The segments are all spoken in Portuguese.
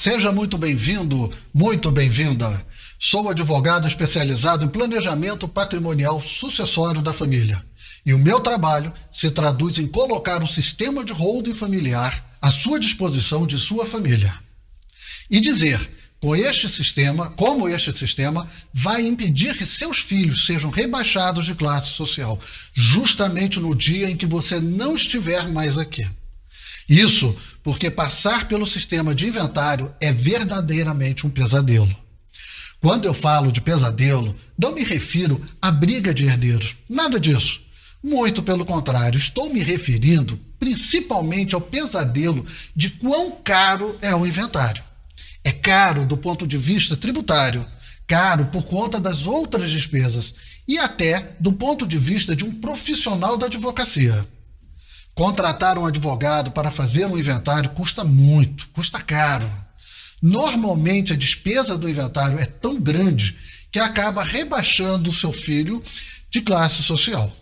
Seja muito bem-vindo, muito bem-vinda. Sou advogado especializado em planejamento patrimonial sucessório da família. E o meu trabalho se traduz em colocar um sistema de holding familiar à sua disposição de sua família. E dizer, com este sistema, como este sistema vai impedir que seus filhos sejam rebaixados de classe social, justamente no dia em que você não estiver mais aqui. Isso porque passar pelo sistema de inventário é verdadeiramente um pesadelo. Quando eu falo de pesadelo, não me refiro à briga de herdeiros, nada disso. Muito pelo contrário, estou me referindo principalmente ao pesadelo de quão caro é o inventário. É caro do ponto de vista tributário, caro por conta das outras despesas e até do ponto de vista de um profissional da advocacia. Contratar um advogado para fazer um inventário custa muito, custa caro. Normalmente a despesa do inventário é tão grande que acaba rebaixando o seu filho de classe social.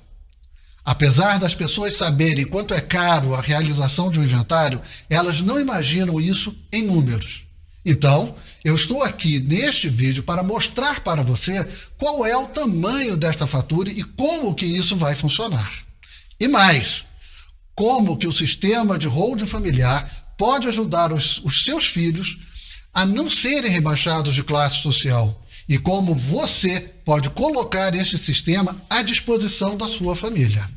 Apesar das pessoas saberem quanto é caro a realização de um inventário, elas não imaginam isso em números. Então, eu estou aqui neste vídeo para mostrar para você qual é o tamanho desta fatura e como que isso vai funcionar. E mais, como que o sistema de holding familiar pode ajudar os, os seus filhos a não serem rebaixados de classe social e como você pode colocar este sistema à disposição da sua família.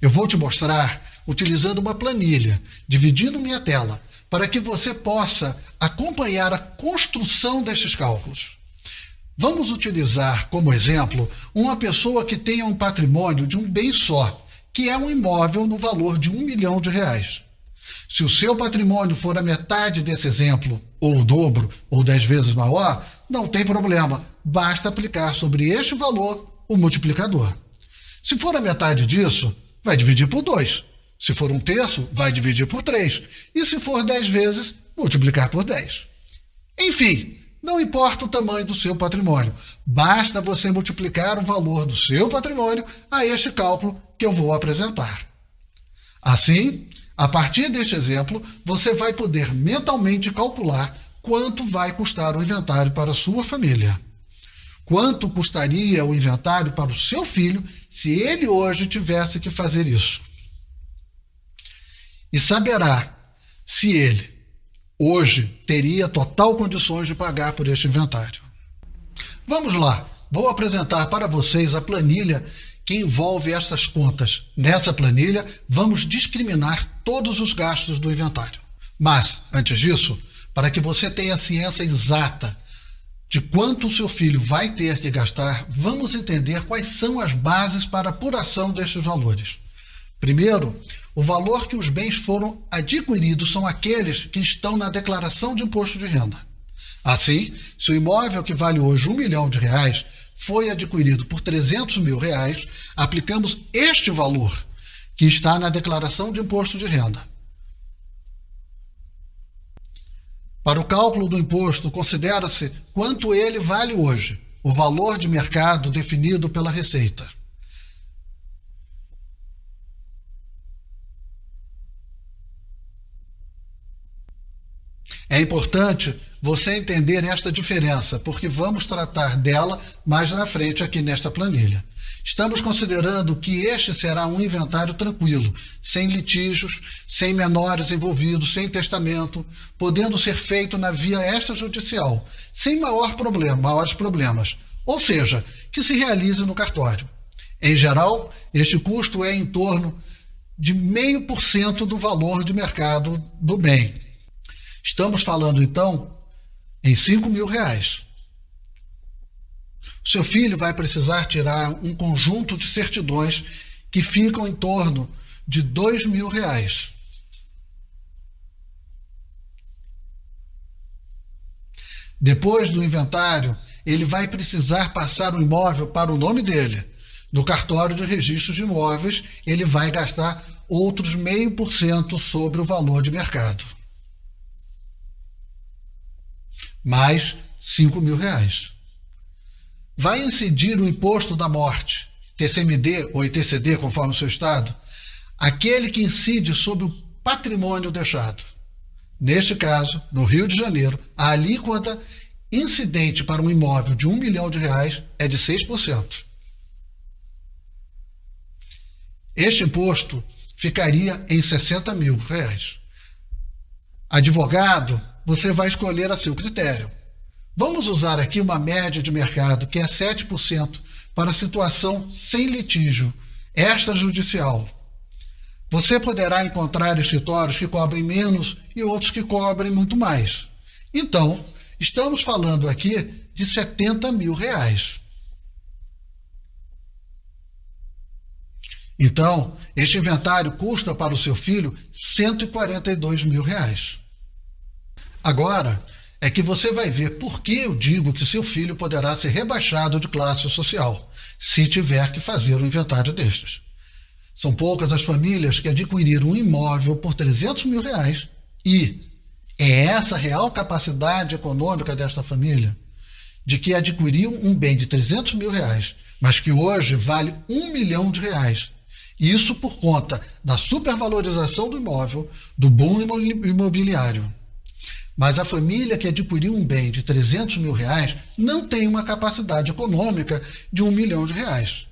Eu vou te mostrar utilizando uma planilha, dividindo minha tela, para que você possa acompanhar a construção destes cálculos. Vamos utilizar como exemplo uma pessoa que tenha um patrimônio de um bem só que é um imóvel no valor de um milhão de reais. Se o seu patrimônio for a metade desse exemplo, ou o dobro, ou dez vezes maior, não tem problema, basta aplicar sobre este valor o multiplicador. Se for a metade disso, vai dividir por dois. Se for um terço, vai dividir por três. E se for dez vezes, multiplicar por dez. Enfim, não importa o tamanho do seu patrimônio, basta você multiplicar o valor do seu patrimônio a este cálculo que eu vou apresentar. Assim, a partir deste exemplo, você vai poder mentalmente calcular quanto vai custar o inventário para a sua família. Quanto custaria o inventário para o seu filho se ele hoje tivesse que fazer isso? E saberá se ele hoje teria total condições de pagar por este inventário. Vamos lá, vou apresentar para vocês a planilha que envolve essas contas. Nessa planilha, vamos discriminar todos os gastos do inventário. Mas, antes disso, para que você tenha ciência exata de quanto o seu filho vai ter que gastar, vamos entender quais são as bases para apuração destes valores. Primeiro, o valor que os bens foram adquiridos são aqueles que estão na declaração de imposto de renda. Assim, se o imóvel que vale hoje um milhão de reais foi adquirido por 300 mil reais, aplicamos este valor que está na declaração de imposto de renda. Para o cálculo do imposto, considera-se quanto ele vale hoje, o valor de mercado definido pela Receita. É importante você entender esta diferença, porque vamos tratar dela mais na frente aqui nesta planilha. Estamos considerando que este será um inventário tranquilo, sem litígios, sem menores envolvidos, sem testamento, podendo ser feito na via extrajudicial, sem maior problema, maiores problemas, ou seja, que se realize no cartório. Em geral, este custo é em torno de meio por cento do valor de mercado do bem. Estamos falando, então, em 5 mil reais. Seu filho vai precisar tirar um conjunto de certidões que ficam em torno de 2 mil reais. Depois do inventário, ele vai precisar passar o imóvel para o nome dele. No cartório de registro de imóveis, ele vai gastar outros meio por cento sobre o valor de mercado mais 5 mil reais. Vai incidir o imposto da morte, TCMD ou ITCD, conforme o seu estado, aquele que incide sobre o patrimônio deixado. Neste caso, no Rio de Janeiro, a alíquota incidente para um imóvel de um milhão de reais é de 6%. Este imposto ficaria em 60 mil reais. Advogado, você vai escolher a seu critério. Vamos usar aqui uma média de mercado, que é 7%, para situação sem litígio, extrajudicial. Você poderá encontrar escritórios que cobrem menos e outros que cobrem muito mais. Então, estamos falando aqui de 70 mil reais. Então, este inventário custa para o seu filho 142 mil reais. Agora, é que você vai ver por que eu digo que seu filho poderá ser rebaixado de classe social, se tiver que fazer um inventário destes. São poucas as famílias que adquiriram um imóvel por 300 mil reais e é essa real capacidade econômica desta família, de que adquiriu um bem de 300 mil reais, mas que hoje vale um milhão de reais. Isso por conta da supervalorização do imóvel, do boom imobiliário. Mas a família que adquiriu um bem de 300 mil reais não tem uma capacidade econômica de um milhão de reais.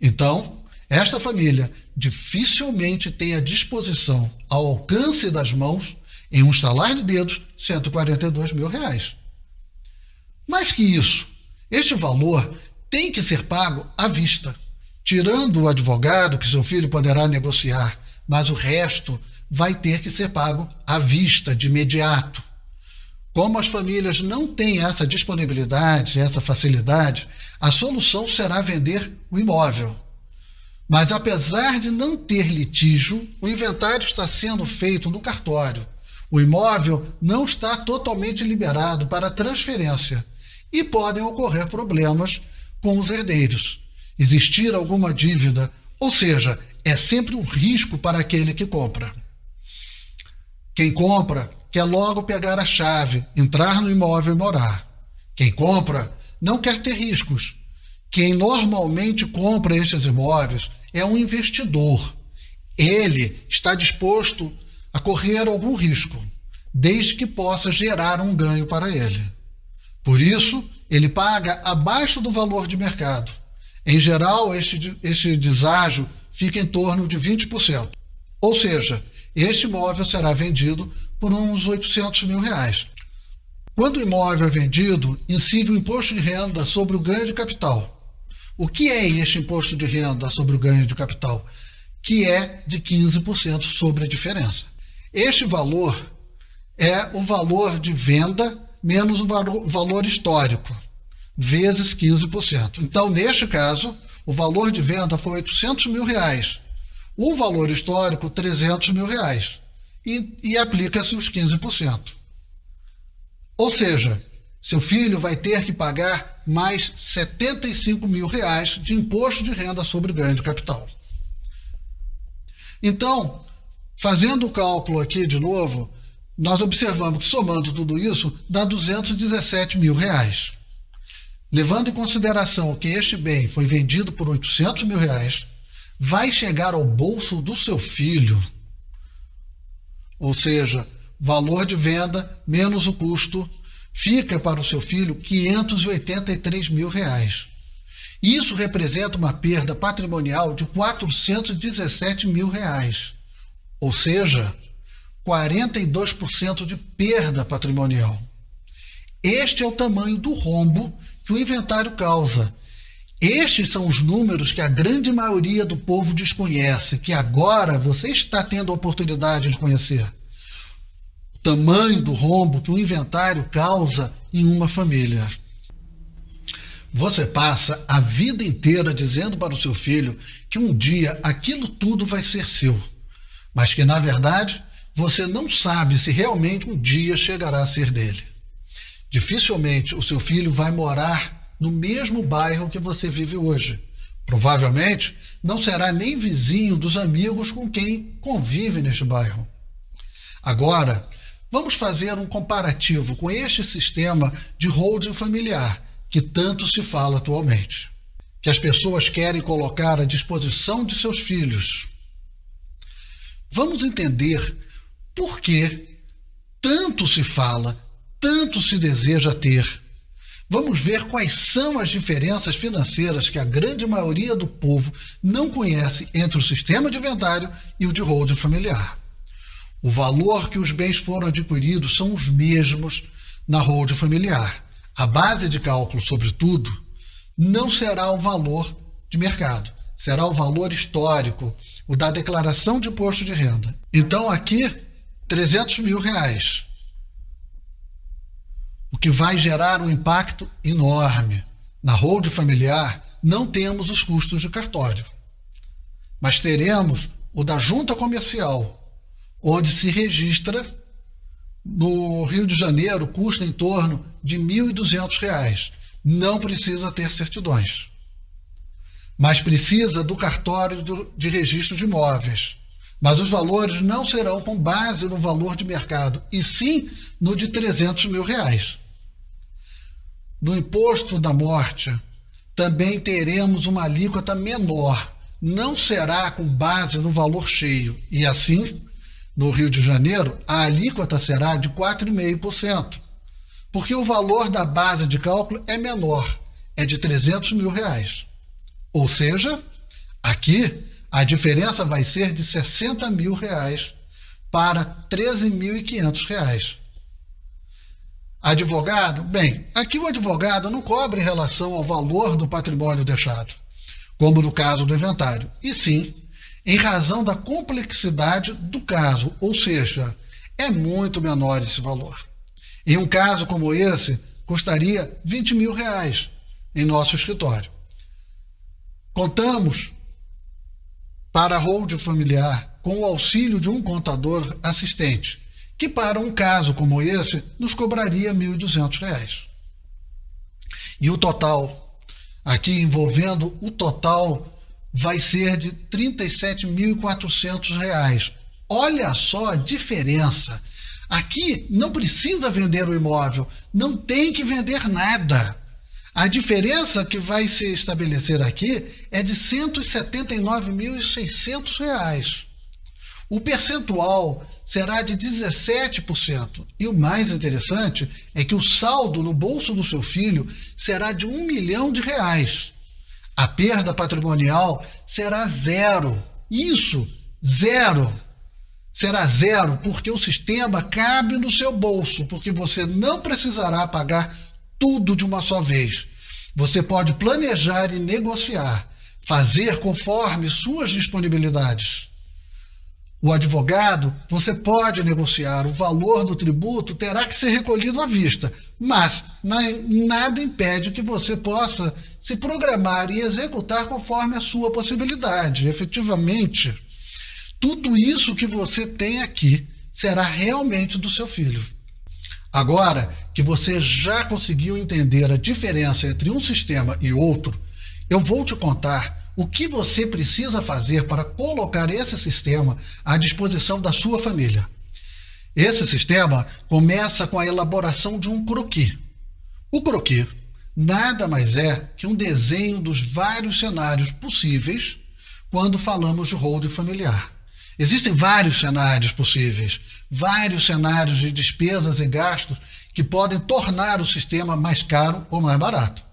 Então, esta família dificilmente tem à disposição, ao alcance das mãos, em um estalar de dedos, 142 mil reais. Mais que isso, este valor tem que ser pago à vista, tirando o advogado que seu filho poderá negociar, mas o resto vai ter que ser pago à vista, de imediato. Como as famílias não têm essa disponibilidade, essa facilidade, a solução será vender o imóvel. Mas apesar de não ter litígio, o inventário está sendo feito no cartório. O imóvel não está totalmente liberado para transferência e podem ocorrer problemas com os herdeiros. Existir alguma dívida, ou seja, é sempre um risco para aquele que compra. Quem compra quer logo pegar a chave, entrar no imóvel e morar. Quem compra não quer ter riscos. Quem normalmente compra estes imóveis é um investidor. Ele está disposto a correr algum risco, desde que possa gerar um ganho para ele. Por isso, ele paga abaixo do valor de mercado. Em geral, este, este deságio fica em torno de 20%. Ou seja, este imóvel será vendido por uns 800 mil reais. Quando o imóvel é vendido, incide o imposto de renda sobre o ganho de capital. O que é este imposto de renda sobre o ganho de capital? Que é de 15% sobre a diferença. Este valor é o valor de venda menos o valor histórico, vezes 15%. Então, neste caso, o valor de venda foi 800 mil reais. O valor histórico, 300 mil reais e, e aplica-se os 15%. Ou seja, seu filho vai ter que pagar mais 75 mil reais de imposto de renda sobre ganho de capital. Então, fazendo o cálculo aqui de novo, nós observamos que somando tudo isso dá 217 mil reais. Levando em consideração que este bem foi vendido por 800 mil reais, vai chegar ao bolso do seu filho ou seja, valor de venda menos o custo, fica para o seu filho 583 mil reais. Isso representa uma perda patrimonial de 417 mil reais, ou seja, 42% de perda patrimonial. Este é o tamanho do rombo que o inventário causa. Estes são os números que a grande maioria do povo desconhece, que agora você está tendo a oportunidade de conhecer tamanho do rombo que o inventário causa em uma família. Você passa a vida inteira dizendo para o seu filho que um dia aquilo tudo vai ser seu, mas que na verdade você não sabe se realmente um dia chegará a ser dele. Dificilmente o seu filho vai morar no mesmo bairro que você vive hoje. Provavelmente não será nem vizinho dos amigos com quem convive neste bairro. Agora, Vamos fazer um comparativo com este sistema de holding familiar que tanto se fala atualmente, que as pessoas querem colocar à disposição de seus filhos. Vamos entender por que tanto se fala, tanto se deseja ter. Vamos ver quais são as diferenças financeiras que a grande maioria do povo não conhece entre o sistema de inventário e o de holding familiar. O valor que os bens foram adquiridos são os mesmos na holding familiar. A base de cálculo, sobretudo, não será o valor de mercado, será o valor histórico, o da declaração de imposto de renda. Então, aqui, 300 mil reais, o que vai gerar um impacto enorme. Na holding familiar, não temos os custos de cartório, mas teremos o da junta comercial, onde se registra no Rio de Janeiro custa em torno de R$ 1.200. Não precisa ter certidões, mas precisa do cartório de registro de imóveis. Mas os valores não serão com base no valor de mercado, e sim no de 300 mil reais. No imposto da morte, também teremos uma alíquota menor. Não será com base no valor cheio, e assim no Rio de Janeiro, a alíquota será de 4,5%, porque o valor da base de cálculo é menor, é de 300 mil reais. Ou seja, aqui a diferença vai ser de 60 mil reais para 13.500 reais. Advogado? Bem, aqui o advogado não cobra em relação ao valor do patrimônio deixado, como no caso do inventário, e sim em razão da complexidade do caso, ou seja, é muito menor esse valor. Em um caso como esse, custaria 20 mil reais em nosso escritório. Contamos para hold familiar com o auxílio de um contador assistente, que para um caso como esse nos cobraria R$ 1.200. E o total, aqui envolvendo o total vai ser de R$ 37.400. Olha só a diferença. Aqui não precisa vender o imóvel, não tem que vender nada. A diferença que vai se estabelecer aqui é de R$ 179.600. O percentual será de 17%. E o mais interessante é que o saldo no bolso do seu filho será de um milhão de reais a perda patrimonial será zero. Isso, zero. Será zero porque o sistema cabe no seu bolso, porque você não precisará pagar tudo de uma só vez. Você pode planejar e negociar, fazer conforme suas disponibilidades. O advogado, você pode negociar, o valor do tributo terá que ser recolhido à vista, mas nada impede que você possa se programar e executar conforme a sua possibilidade. Efetivamente, tudo isso que você tem aqui será realmente do seu filho. Agora que você já conseguiu entender a diferença entre um sistema e outro, eu vou te contar o que você precisa fazer para colocar esse sistema à disposição da sua família. Esse sistema começa com a elaboração de um croquis. O croquis nada mais é que um desenho dos vários cenários possíveis quando falamos de holding familiar. Existem vários cenários possíveis, vários cenários de despesas e gastos que podem tornar o sistema mais caro ou mais barato.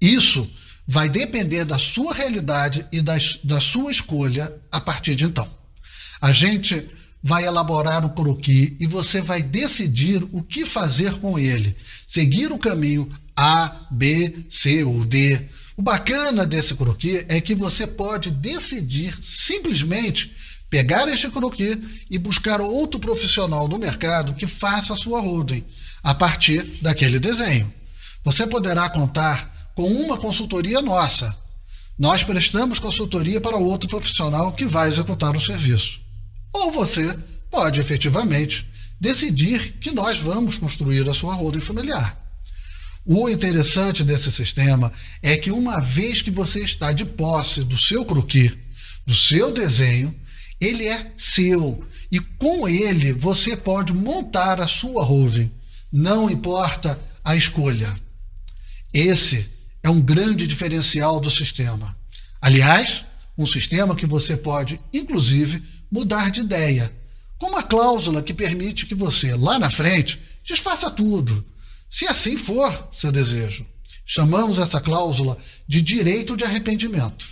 Isso vai depender da sua realidade e das, da sua escolha a partir de então. A gente vai elaborar o croquis e você vai decidir o que fazer com ele. Seguir o caminho A, B, C ou D. O bacana desse croquis é que você pode decidir simplesmente pegar este croquis e buscar outro profissional no mercado que faça a sua holding a partir daquele desenho. Você poderá contar com uma consultoria nossa. Nós prestamos consultoria para outro profissional que vai executar o serviço. Ou você pode efetivamente decidir que nós vamos construir a sua holding familiar. O interessante desse sistema é que, uma vez que você está de posse do seu croquis, do seu desenho, ele é seu. E com ele você pode montar a sua holding. Não importa a escolha. Esse é um grande diferencial do sistema. Aliás, um sistema que você pode, inclusive, mudar de ideia. com uma cláusula que permite que você, lá na frente, desfaça tudo, se assim for seu desejo. Chamamos essa cláusula de direito de arrependimento.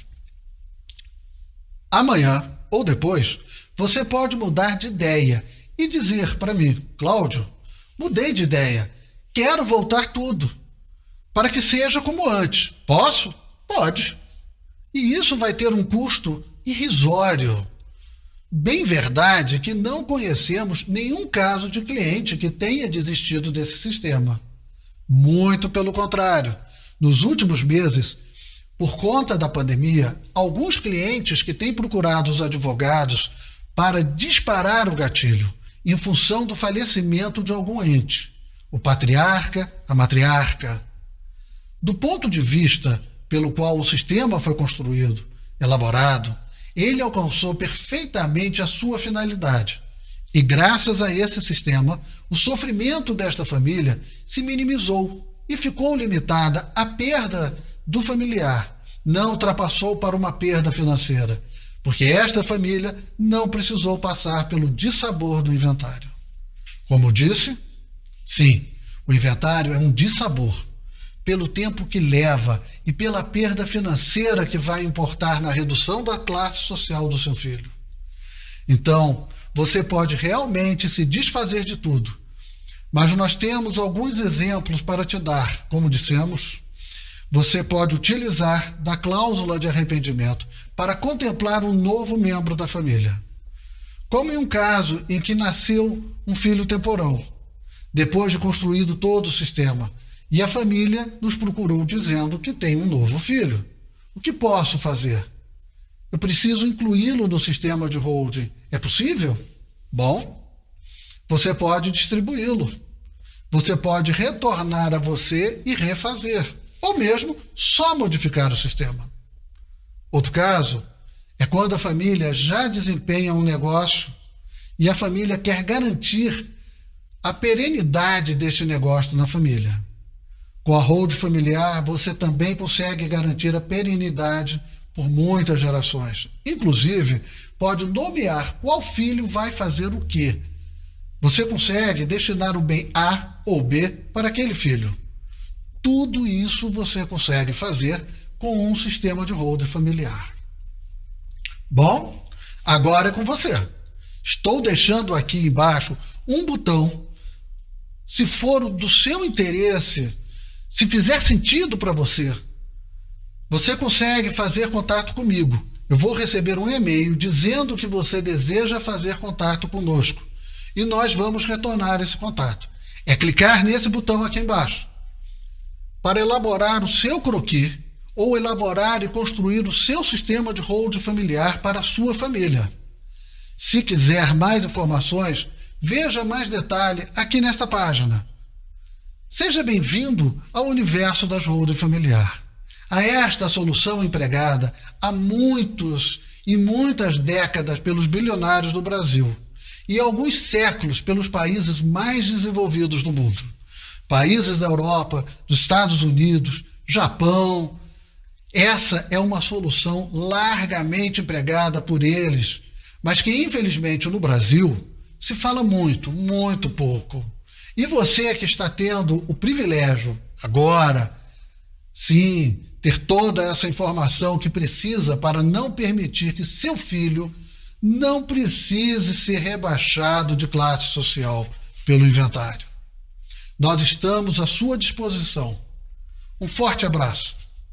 Amanhã ou depois, você pode mudar de ideia e dizer para mim, Cláudio, mudei de ideia, quero voltar tudo, para que seja como antes. Posso? Pode. E isso vai ter um custo irrisório. Bem verdade que não conhecemos nenhum caso de cliente que tenha desistido desse sistema. Muito pelo contrário. Nos últimos meses, por conta da pandemia, alguns clientes que têm procurado os advogados para disparar o gatilho em função do falecimento de algum ente, o patriarca, a matriarca. Do ponto de vista pelo qual o sistema foi construído, elaborado, ele alcançou perfeitamente a sua finalidade. E graças a esse sistema, o sofrimento desta família se minimizou e ficou limitada à perda do familiar. Não ultrapassou para uma perda financeira, porque esta família não precisou passar pelo dissabor do inventário. Como disse, sim, o inventário é um dissabor pelo tempo que leva e pela perda financeira que vai importar na redução da classe social do seu filho. Então, você pode realmente se desfazer de tudo, mas nós temos alguns exemplos para te dar. Como dissemos, você pode utilizar da cláusula de arrependimento para contemplar um novo membro da família. Como em um caso em que nasceu um filho temporão, depois de construído todo o sistema e a família nos procurou dizendo que tem um novo filho. O que posso fazer? Eu preciso incluí-lo no sistema de holding. É possível? Bom, você pode distribuí-lo. Você pode retornar a você e refazer, ou mesmo só modificar o sistema. Outro caso é quando a família já desempenha um negócio e a família quer garantir a perenidade deste negócio na família. Com a hold familiar, você também consegue garantir a perenidade por muitas gerações. Inclusive, pode nomear qual filho vai fazer o quê. Você consegue destinar o bem A ou B para aquele filho. Tudo isso você consegue fazer com um sistema de hold familiar. Bom, agora é com você. Estou deixando aqui embaixo um botão. Se for do seu interesse, se fizer sentido para você, você consegue fazer contato comigo. Eu vou receber um e-mail dizendo que você deseja fazer contato conosco e nós vamos retornar esse contato. É clicar nesse botão aqui embaixo para elaborar o seu croquis ou elaborar e construir o seu sistema de hold familiar para a sua família. Se quiser mais informações, veja mais detalhe aqui nesta página. Seja bem-vindo ao universo da ajuda familiar. A esta solução empregada há muitos e muitas décadas pelos bilionários do Brasil e alguns séculos pelos países mais desenvolvidos do mundo. Países da Europa, dos Estados Unidos, Japão. Essa é uma solução largamente empregada por eles, mas que infelizmente no Brasil se fala muito, muito pouco. E você que está tendo o privilégio agora, sim, ter toda essa informação que precisa para não permitir que seu filho não precise ser rebaixado de classe social pelo inventário. Nós estamos à sua disposição. Um forte abraço.